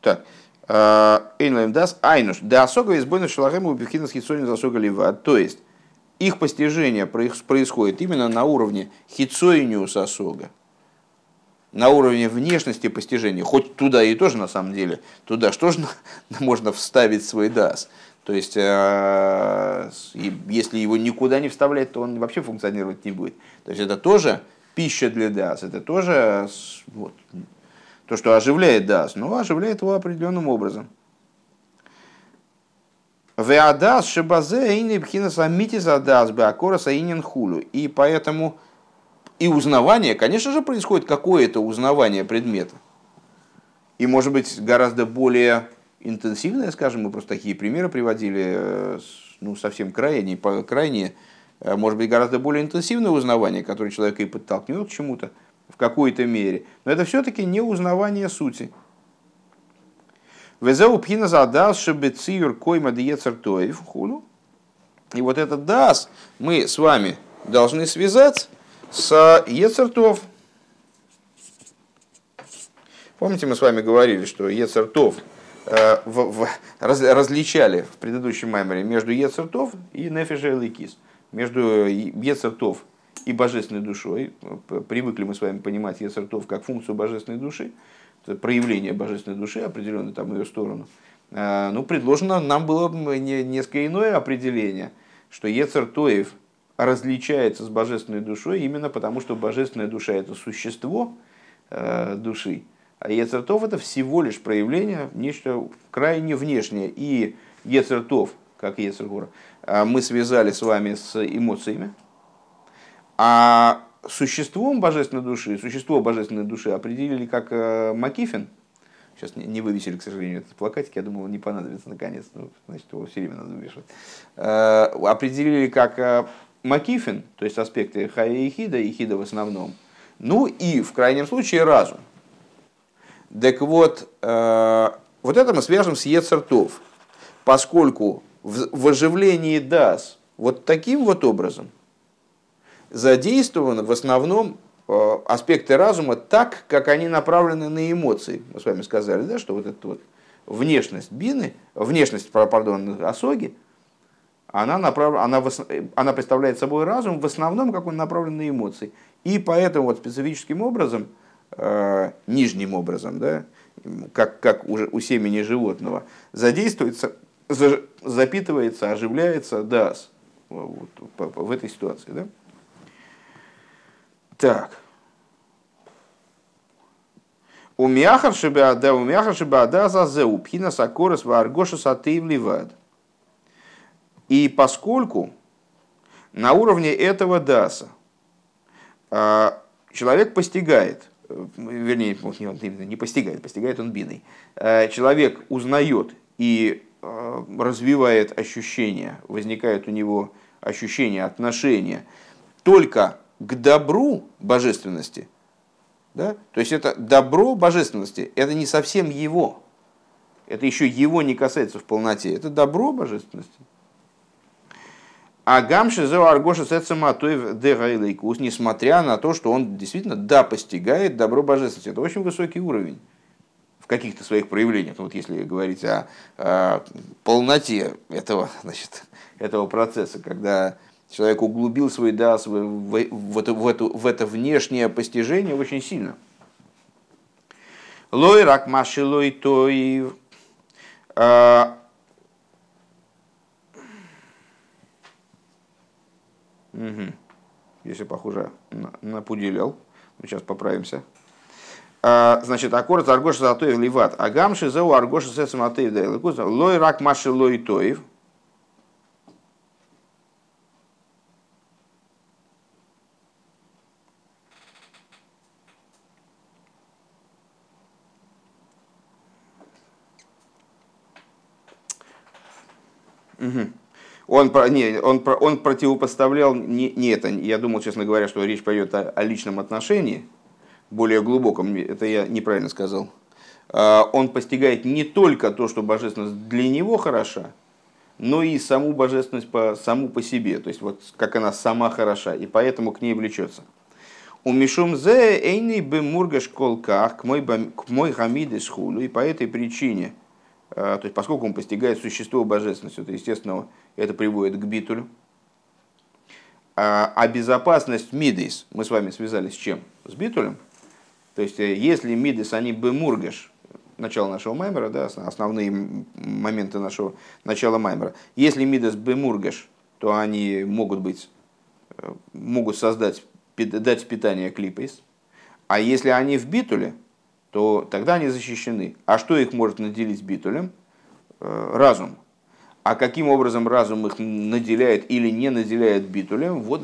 Так. Эйнлайм дас айнуш. Да осога избойна шалахема убивкина хитсонин засога лива. То есть, их постижение происходит именно на уровне хитсоиниус осога. На уровне внешности постижения. Хоть туда и тоже на самом деле. Туда что же можно вставить свой дас. То есть, э, если его никуда не вставлять, то он вообще функционировать не будет. То есть, это тоже пища для дас. Это тоже вот, то, что оживляет дас, но оживляет его определенным образом. Веадас шибазе и пхинас амитис адас беакора саинин хулю. И поэтому и узнавание, конечно же, происходит какое-то узнавание предмета. И может быть гораздо более интенсивное, скажем, мы просто такие примеры приводили, э, ну, совсем крайне, крайне, э, может быть, гораздо более интенсивное узнавание, которое человека и подтолкнет к чему-то в какой-то мере. Но это все-таки не узнавание сути. Везеу пхина задас шебециюр койма диецертоев хулу. И вот этот дас мы с вами должны связать с ецертов. Помните, мы с вами говорили, что ецертов э, в, в, раз, различали в предыдущем маймере между ецертов и нефиша ликис, между ецертов и божественной душой. Привыкли мы с вами понимать ецертов как функцию божественной души проявление божественной души, определенное там ее сторону, а, ну, предложено нам было несколько иное определение, что Ецер Тоев различается с божественной душой именно потому, что божественная душа – это существо э, души, а Ецертов – это всего лишь проявление, нечто крайне внешнее. И Ецертов, как Ецергора, мы связали с вами с эмоциями, а существом божественной души, существо божественной души определили как э, Макифин. Сейчас не вывесили, к сожалению, этот плакатик, я думал, не понадобится наконец, ну, значит, его все время надо вывешивать. Э, определили как э, Макифин, то есть аспекты Хая и Хида, и Хида в основном. Ну и в крайнем случае разум. Так вот, вот это мы свяжем с Ецертов, поскольку в оживлении Дас вот таким вот образом – задействованы в основном э, аспекты разума так, как они направлены на эмоции. Мы с вами сказали, да, что вот эта вот внешность бины, внешность, пардон, осоги, она, направ... она, в... она представляет собой разум в основном, как он направлен на эмоции. И поэтому вот специфическим образом, э, нижним образом, да, как, как уже у семени животного, задействуется, за... запитывается, оживляется дас вот, в этой ситуации. Да? Так. У мяхар шибада, у мяхар шибада за зеу, пхина сакорос варгоша сатыв ливад. И поскольку на уровне этого даса а, человек постигает, вернее, не постигает, постигает он биной, а, человек узнает и а, развивает ощущения, возникает у него ощущение, отношения только к добру божественности, да? то есть это добро божественности, это не совсем его, это еще его не касается в полноте, это добро божественности. А гамши за аргоша сецаматоев дегайлейкус, несмотря на то, что он действительно да постигает добро божественности. Это очень высокий уровень в каких-то своих проявлениях. Вот если говорить о, о полноте этого, значит, этого процесса, когда Человек углубил свой дас в, в, в, эту, в, эту, в это внешнее постижение очень сильно. Лой рак маши лой той. А. Если похоже, напуделил. Мы сейчас поправимся. А, значит, аккорд аргоша золотой ливат. Агамши зау аргоша сесам атеев Лой рак маши лой тоев. Угу. Он, не, он, он противопоставлял не, не это. Я думал, честно говоря, что речь пойдет о, о личном отношении, более глубоком. Это я неправильно сказал. А, он постигает не только то, что божественность для него хороша, но и саму божественность по, саму по себе, то есть вот как она сама хороша, и поэтому к ней влечется. У Мишум зе эйный бы мургаш колках к мой гамиды схулу, и по этой причине – то есть поскольку он постигает существо божественности, то, естественно, это приводит к битулю. А, а безопасность мидейс мы с вами связали с чем? С битулем. То есть э, если мидейс, они бы мургаш, начало нашего маймера, да, основные моменты нашего начала маймера. Если мидас бемургаш, то они могут быть, э, могут создать, дать питание клипейс. А если они в битуле, то тогда они защищены. А что их может наделить битулем? Э, разум. А каким образом разум их наделяет или не наделяет битулем, вот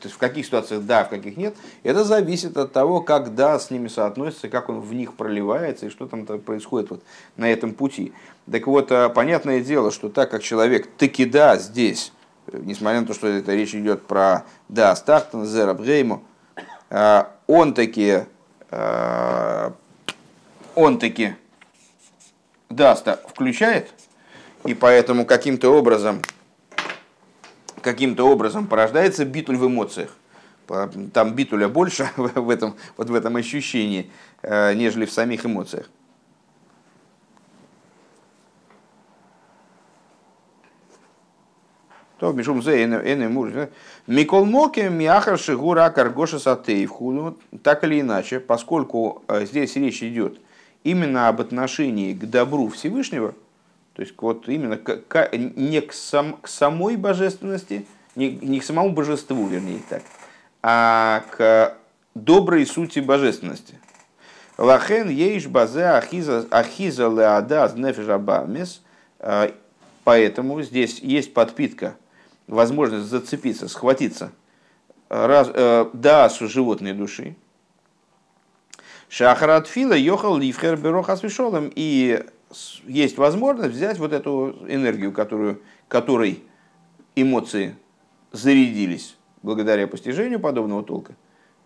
то есть в каких ситуациях да, в каких нет, это зависит от того, как да с ними соотносится, как он в них проливается и что там происходит вот на этом пути. Так вот, э, понятное дело, что так как человек таки да здесь, несмотря на то, что это речь идет про да, Стахтан, Зера, Брейму, э, он таки, э, он таки даста включает, и поэтому каким-то образом, каким-то образом порождается битуль в эмоциях. Там битуля больше в этом, вот в этом ощущении, э, нежели в самих эмоциях. То мишум зе эн мур. Микол моке мяхар шигура каргоша сатеев Так или иначе, поскольку э, здесь речь идет именно об отношении к добру Всевышнего, то есть вот именно к, к, не к, сам, к самой божественности, не, не к самому божеству, вернее так, а к доброй сути божественности. Лахен ейш базе ахиза, ахиза леадаз нефежабамес. Э, поэтому здесь есть подпитка возможность зацепиться, схватиться раз, э, дасу животной души. Шахарат фила йохал ливхер бероха свешолом. И есть возможность взять вот эту энергию, которую, которой эмоции зарядились благодаря постижению подобного толка,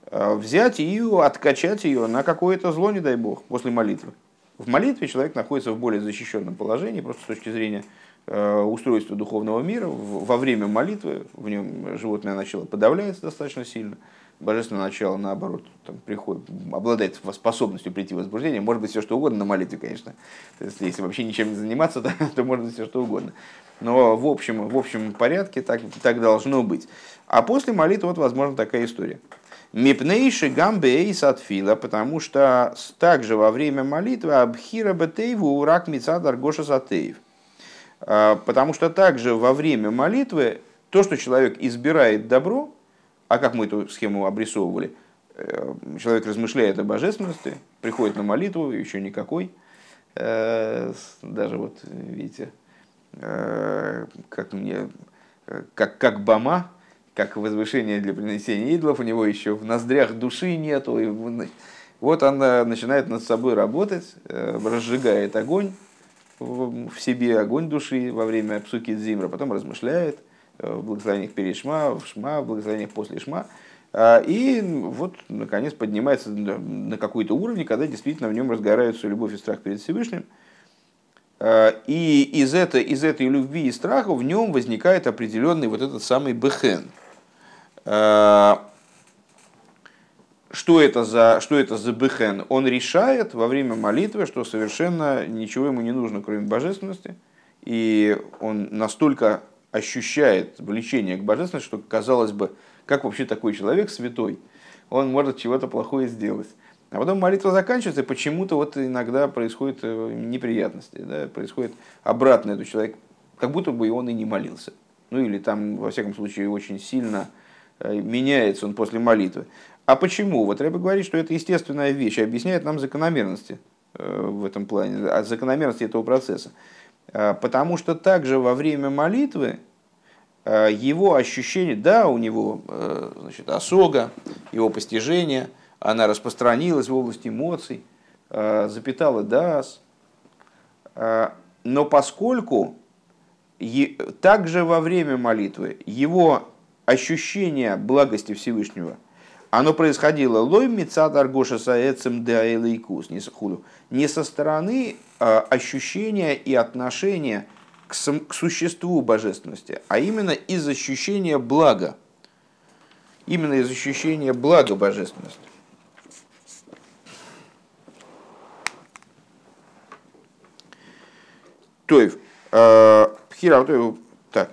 э, взять ее, откачать ее на какое-то зло, не дай бог, после молитвы. В молитве человек находится в более защищенном положении, просто с точки зрения устройство духовного мира во время молитвы, в нем животное начало подавляется достаточно сильно, божественное начало, наоборот, там, приходит, обладает способностью прийти в возбуждение, может быть все что угодно на молитве, конечно. То есть, если вообще ничем не заниматься, то, то может быть все что угодно. Но в общем, в общем порядке так, так должно быть. А после молитвы вот возможно такая история. Мипнейши гамбе сатфила, потому что также во время молитвы абхира бетейву урак мицадар гоша сатеев потому что также во время молитвы то, что человек избирает добро, а как мы эту схему обрисовывали, э, человек размышляет о божественности, приходит на молитву, еще никакой, э, даже вот, видите, э, как мне, как, как Бама, как возвышение для принесения идолов, у него еще в ноздрях души нету. И вот он начинает над собой работать, разжигает огонь, в себе огонь души во время псуки Зимра, потом размышляет э, в благословениях перед Шма, в Шма, в благословениях после Шма. А, и вот, наконец, поднимается на какой-то уровень, когда действительно в нем разгораются любовь и страх перед Всевышним. А, и из этой, из этой любви и страха в нем возникает определенный вот этот самый бехен. Что это за, что это за бехен? Он решает во время молитвы, что совершенно ничего ему не нужно, кроме божественности. И он настолько ощущает влечение к божественности, что казалось бы, как вообще такой человек святой, он может чего-то плохое сделать. А потом молитва заканчивается, и почему-то вот иногда происходят э, неприятности, да, происходит обратно этот человек, как будто бы он и не молился. Ну или там, во всяком случае, очень сильно э, меняется он после молитвы. А почему? Вот Рэбе говорит, что это естественная вещь, и объясняет нам закономерности э, в этом плане, а закономерности этого процесса. Э, потому что также во время молитвы э, его ощущение, да, у него значит, осога, его постижение, она распространилась в области эмоций, запитала дас. Но поскольку также во время молитвы его ощущение благости Всевышнего – оно происходило. Лой мецад аргоша саэцем деайлайкус, не худу, не со стороны э, ощущения и отношения к, к существу божественности, а именно из ощущения блага. Именно из ощущения блага божественности. Тоев, э, Пхира, так,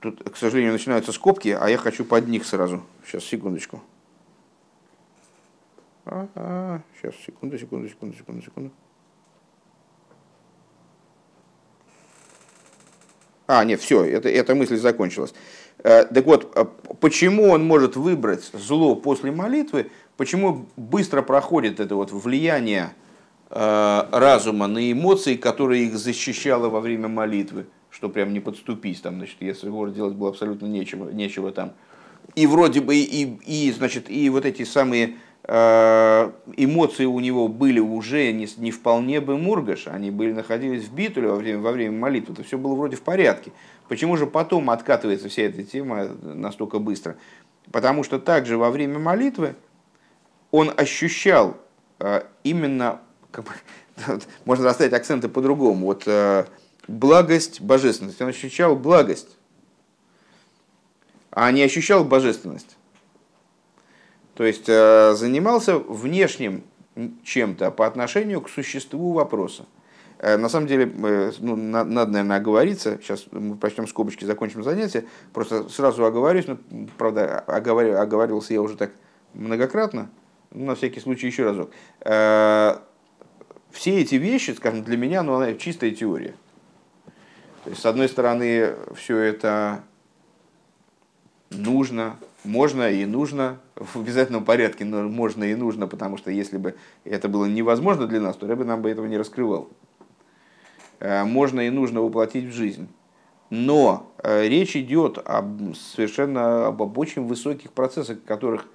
тут, к сожалению, начинаются скобки, а я хочу под них сразу Сейчас, секундочку. А, а, сейчас, секунду, секунду, секунду, секунду, секунду. А, нет, все, это, эта мысль закончилась. Э, так вот, э, почему он может выбрать зло после молитвы? Почему быстро проходит это вот влияние э, разума на эмоции, которые их защищало во время молитвы? Что прям не подступись там, значит, если его делать было абсолютно нечего, нечего там. И вроде бы, и, и, значит, и вот эти самые Э, эмоции у него были уже не, не вполне бы мургаш, они были, находились в битуле во время, во время молитвы, это все было вроде в порядке. Почему же потом откатывается вся эта тема настолько быстро? Потому что также во время молитвы он ощущал э, именно, как бы, можно расставить акценты по-другому, вот э, благость, божественность. Он ощущал благость, а не ощущал божественность. То есть э, занимался внешним чем-то по отношению к существу вопроса. Э, на самом деле, э, ну, надо, наверное, оговориться. Сейчас мы прочтем скобочки, закончим занятие. Просто сразу оговорюсь. Ну, правда, оговор... оговаривался я уже так многократно. На всякий случай еще разок. Все эти вещи, скажем, для меня, ну, она чистая теория. То есть, с одной стороны, все это нужно, можно и нужно в обязательном порядке, но можно и нужно, потому что если бы это было невозможно для нас, то Рэбе нам бы этого не раскрывал. Э, можно и нужно воплотить в жизнь. Но э, речь идет об, совершенно об, очень высоких процессах, которых,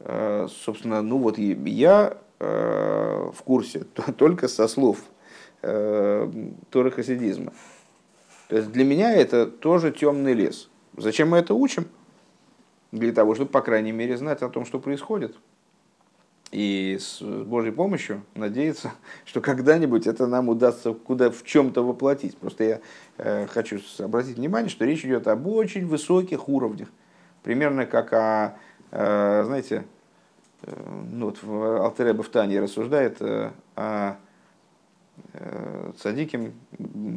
э, собственно, ну вот я в курсе только со слов Торы хасидизма. То есть для меня это тоже темный лес. Зачем мы это учим? Для того, чтобы, по крайней мере, знать о том, что происходит. И с Божьей помощью надеяться, что когда-нибудь это нам удастся куда в чем-то воплотить. Просто я э, хочу обратить внимание, что речь идет об очень высоких уровнях. Примерно как о, э, знаете, э, ну вот в в Тане рассуждает э, о э, цадиким,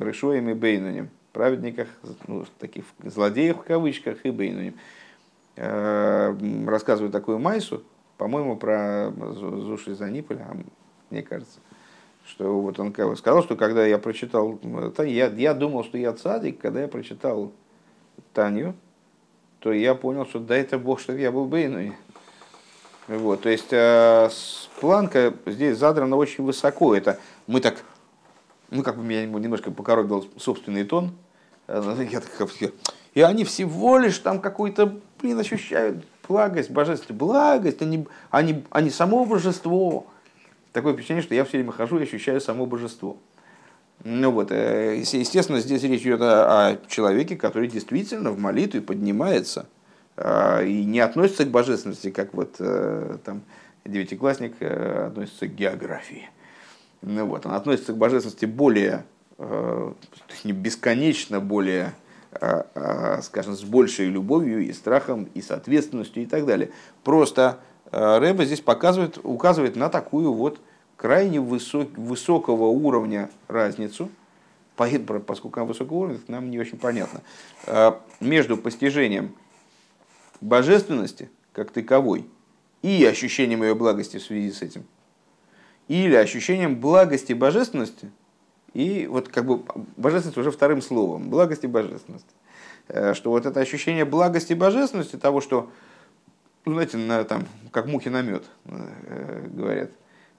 Рышоем и Бейнунем, праведниках, ну, таких злодеях в кавычках и Бейнунем. Э, рассказывает такую майсу, по-моему, про Зуши Заниполя, мне кажется, что вот он сказал, что когда я прочитал, я, я думал, что я цадик, когда я прочитал Таню, то я понял, что да это Бог, что я был Бейнуи. Вот, то есть э, планка здесь задрана очень высоко. Это мы так, ну как бы меня немножко покоробил собственный тон. Э, я так, и они всего лишь там какой-то блин, ощущают благость, божественную благость, они, они, они само божество. Такое впечатление, что я все время хожу и ощущаю само божество. Ну вот, э, естественно, здесь речь идет о, о человеке, который действительно в молитве поднимается э, и не относится к божественности, как вот э, там девятиклассник относится к географии. Ну вот, он относится к божественности более, бесконечно более а, а, скажем, с большей любовью и страхом, и с ответственностью и так далее. Просто а, Рэба здесь показывает, указывает на такую вот крайне высок, высокого уровня разницу, поскольку она высокого уровня, нам не очень понятно, между постижением божественности как таковой и ощущением ее благости в связи с этим, или ощущением благости божественности и вот как бы божественность уже вторым словом, благость и божественность. Э, что вот это ощущение благости и божественности, того, что, ну, знаете, на, там, как мухи на мед, э, говорят.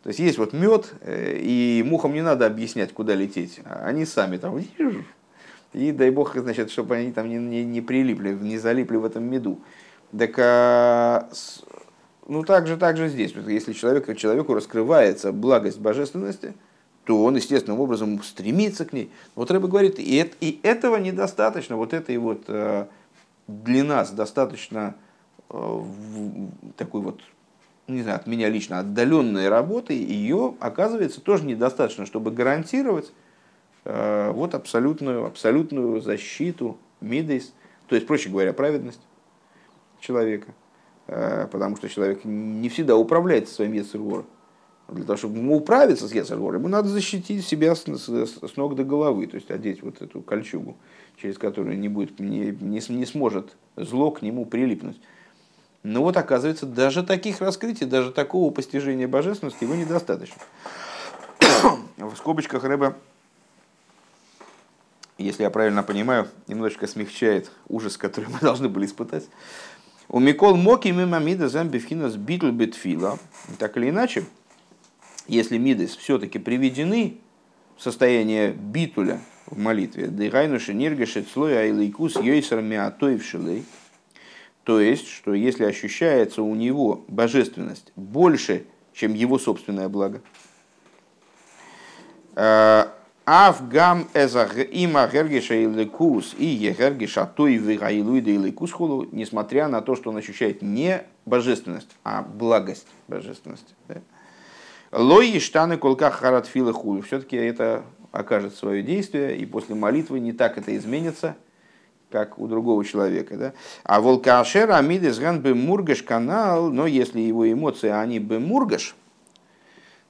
То есть есть вот мед, э, и мухам не надо объяснять, куда лететь. Они сами там, и дай бог, значит, чтобы они там не, не, не прилипли, не залипли в этом меду. Так, а, ну, так же, так же здесь. Если человек, человеку раскрывается благость божественности – то он естественным образом стремится к ней. Вот Рэба говорит, и, это, и этого недостаточно, вот этой вот э, для нас достаточно э, такой вот, не знаю, от меня лично отдаленной работы, ее оказывается тоже недостаточно, чтобы гарантировать э, вот абсолютную, абсолютную защиту мидейс, то есть, проще говоря, праведность человека, потому что человек не всегда управляет своим яцергором. Для того, чтобы ему управиться с Ецергор, ему надо защитить себя с, с, с ног до головы, то есть одеть вот эту кольчугу, через которую не, будет, не, не, не сможет зло к нему прилипнуть. Но вот оказывается, даже таких раскрытий, даже такого постижения божественности его недостаточно. В скобочках Рэба если я правильно понимаю, немножечко смягчает ужас, который мы должны были испытать. У Микол Моки мимо Мида Замбивхинас Битл Битфила. Так или иначе, если Мидас все-таки приведены в состояние битуля в молитве, Дыгайнуши Ниргашит слой Айлайкус Йойсер Миатоевшилей, то есть, что если ощущается у него божественность больше, чем его собственное благо, э, Афгам има гергиша и лекус и егергиша той вигайлуида и лекус холу, несмотря на то, что он ощущает не божественность, а благость божественности. Лои штаны колка харатфила хулю. Все-таки это окажет свое действие, и после молитвы не так это изменится, как у другого человека. Да? А волкашер амидес ган бы мургаш канал, но если его эмоции, они бы мургаш,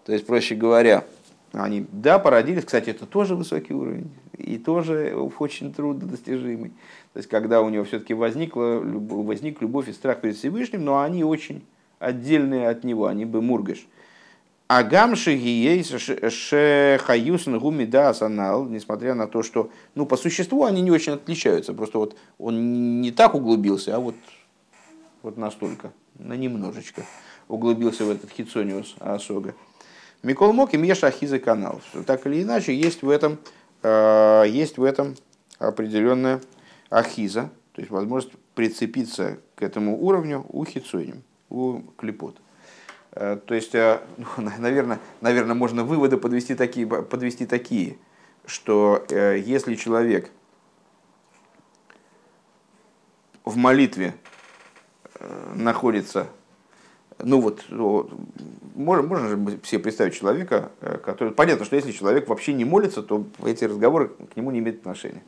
то есть, проще говоря, они, да, породились, кстати, это тоже высокий уровень, и тоже очень труднодостижимый. То есть, когда у него все-таки возникла, возник любовь и страх перед Всевышним, но они очень отдельные от него, они бы мургаш. Агам шехаюсен гуми да асанал, несмотря на то, что, ну, по существу они не очень отличаются, просто вот он не так углубился, а вот, вот настолько, на немножечко углубился в этот хитсониус Асога. Микол Мок и Меша Ахиза канал. Так или иначе, есть в этом, э, есть в этом определенная ахиза, то есть возможность прицепиться к этому уровню у хитсоним, у клепот. Э, то есть, э, ну, наверное, наверное, можно выводы подвести такие, подвести такие, что если человек в молитве находится ну вот, можно, можно же себе представить человека, э, который... Понятно, что если человек вообще не молится, то эти разговоры к нему не имеют отношения.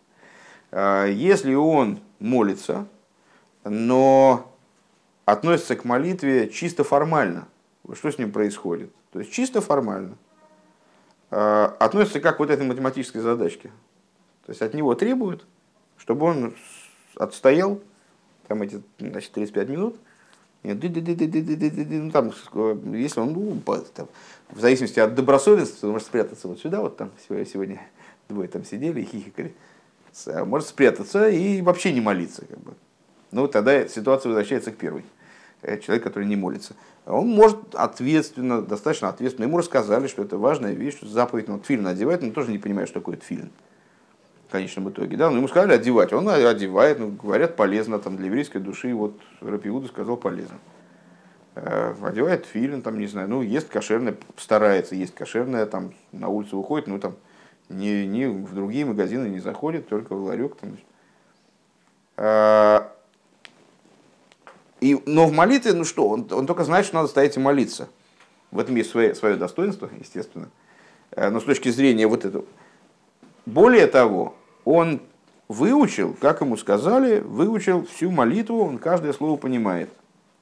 Если он молится, но относится к молитве чисто формально, что с ним происходит? То есть чисто формально. А, относится как вот этой математической задачке. То есть от него требуют, чтобы он отстоял там эти значит, 35 минут – ну, там, если он, ну, там, в зависимости от добросовестности, он может спрятаться вот сюда, вот там сегодня двое там сидели и хихикали, а может спрятаться и вообще не молиться. Как бы. Ну, тогда ситуация возвращается к первой. Э, человек, который не молится. Он может ответственно, достаточно ответственно. Ему рассказали, что это важная вещь, что заповедь, ну, тфилин одевает, он тоже не понимает, что такое тфилин конечном итоге. Да? Но ему сказали одевать, он одевает, ну, говорят, полезно там, для еврейской души, вот Рапиуда сказал полезно. Э, одевает филин, там, не знаю, ну, ест кошерное, старается есть кошерное, там, на улицу выходит, ну, там, не, не в другие магазины не заходит, только в ларек. Там. И, но в молитве, ну что, он, он только знает, что надо стоять и молиться. В этом есть свое, свое достоинство, естественно. Э, но с точки зрения вот этого. Более того, он выучил, как ему сказали, выучил всю молитву, он каждое слово понимает.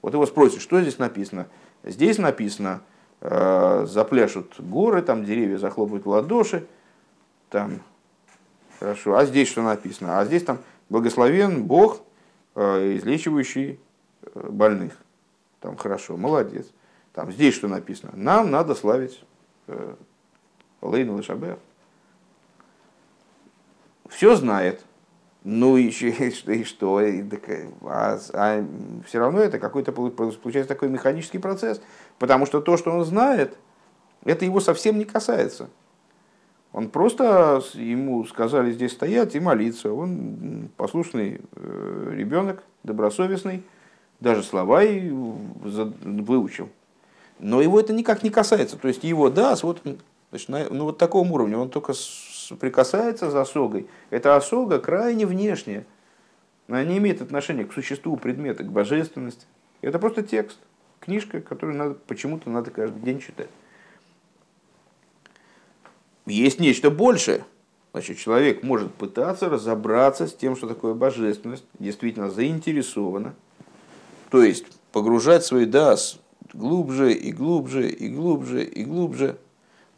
Вот его спросят, что здесь написано? Здесь написано, э, запляшут горы, там деревья захлопают в ладоши, там, хорошо, а здесь что написано? А здесь там благословен Бог, э, излечивающий больных. Там хорошо, молодец. Там здесь что написано? Нам надо славить э, Лейну Лешабех все знает, ну и что, и что и, а, а все равно это какой-то получается такой механический процесс, потому что то, что он знает, это его совсем не касается. Он просто ему сказали здесь стоять и молиться. Он послушный э, ребенок, добросовестный, даже слова и выучил. Но его это никак не касается. То есть его да, вот, значит, на, ну, вот таком уровне, он только соприкасается с осогой, эта осога крайне внешняя. Она не имеет отношения к существу предмета, к божественности. Это просто текст, книжка, которую надо, почему-то надо каждый день читать. Есть нечто большее. Значит, человек может пытаться разобраться с тем, что такое божественность, действительно заинтересована. То есть погружать свой дас глубже и глубже и глубже и глубже.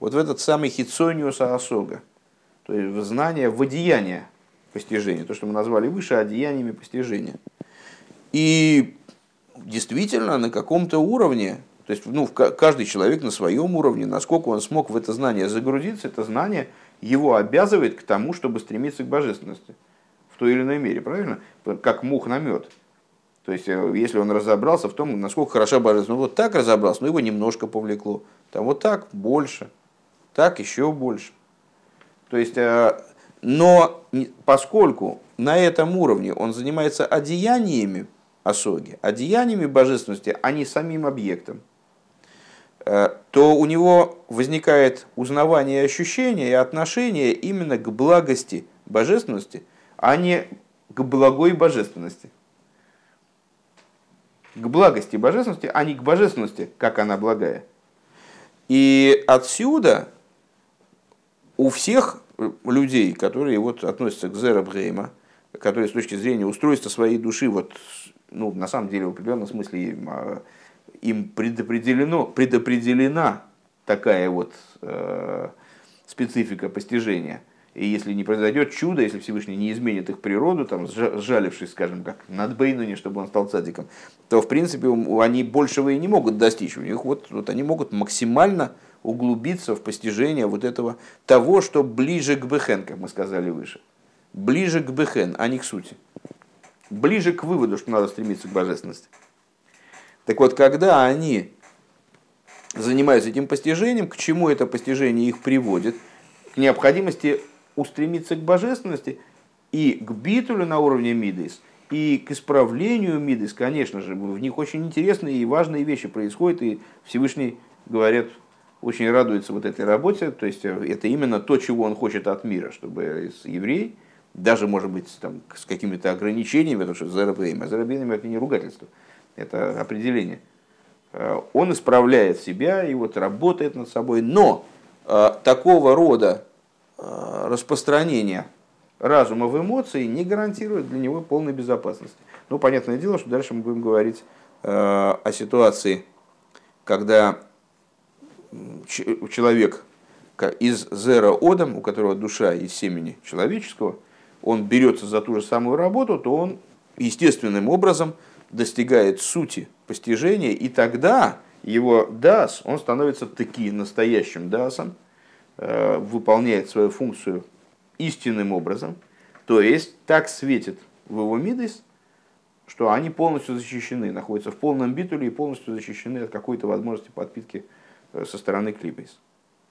Вот в этот самый хитсониус осога то есть в знание, в одеяние постижения, то, что мы назвали выше одеяниями постижения. И действительно на каком-то уровне, то есть ну, каждый человек на своем уровне, насколько он смог в это знание загрузиться, это знание его обязывает к тому, чтобы стремиться к божественности в той или иной мере, правильно? Как мух на мед. То есть, э, если он разобрался в том, насколько хороша божественность, ну вот так разобрался, но его немножко повлекло. Там вот так больше, так еще больше. То есть, э, но поскольку на этом уровне он занимается одеяниями осоги, одеяниями божественности, а не самим объектом, э, то у него возникает узнавание и ощущение и отношение именно к благости божественности, а не к благой божественности. К благости божественности, а не к божественности, как она благая. И отсюда у всех людей, которые вот относятся к Зера Брейма, которые с точки зрения устройства своей души, вот, ну, на самом деле, в определенном смысле им, а, им предопределено, предопределена такая вот э, специфика постижения. И если не произойдет чудо, если Всевышний не изменит их природу, там, сжалившись, скажем, как над Бейнуни, чтобы он стал цадиком, то, в принципе, они большего и не могут достичь. У них вот, вот они могут максимально углубиться в постижение вот этого того, что ближе к Бехен, как мы сказали выше. Ближе к Бехен, а не к сути. Ближе к выводу, что надо стремиться к божественности. Так вот, когда они занимаются этим постижением, к чему это постижение их приводит? К необходимости устремиться к божественности и к битулю на уровне Мидейс, и к исправлению Мидейс, конечно же, в них очень интересные и важные вещи происходят, и Всевышний, говорят, очень радуется вот этой работе, то есть э, это именно то, чего он хочет от мира, чтобы еврей, даже, может быть, там, с какими-то ограничениями, потому что зарабейм, а зарабейм это не ругательство, это определение. Э, он исправляет себя и вот работает над собой, но э, такого рода распространение разума в эмоции не гарантирует для него полной безопасности. Ну, понятное дело, что дальше мы будем говорить о ситуации, когда человек из зера одам, у которого душа из семени человеческого, он берется за ту же самую работу, то он естественным образом достигает сути постижения, и тогда его дас, он становится таки настоящим дасом, э, выполняет свою функцию истинным образом, то есть так светит в его мидис, что они полностью защищены, находятся в полном битуле и полностью защищены от какой-то возможности подпитки Э, со стороны Клипейс.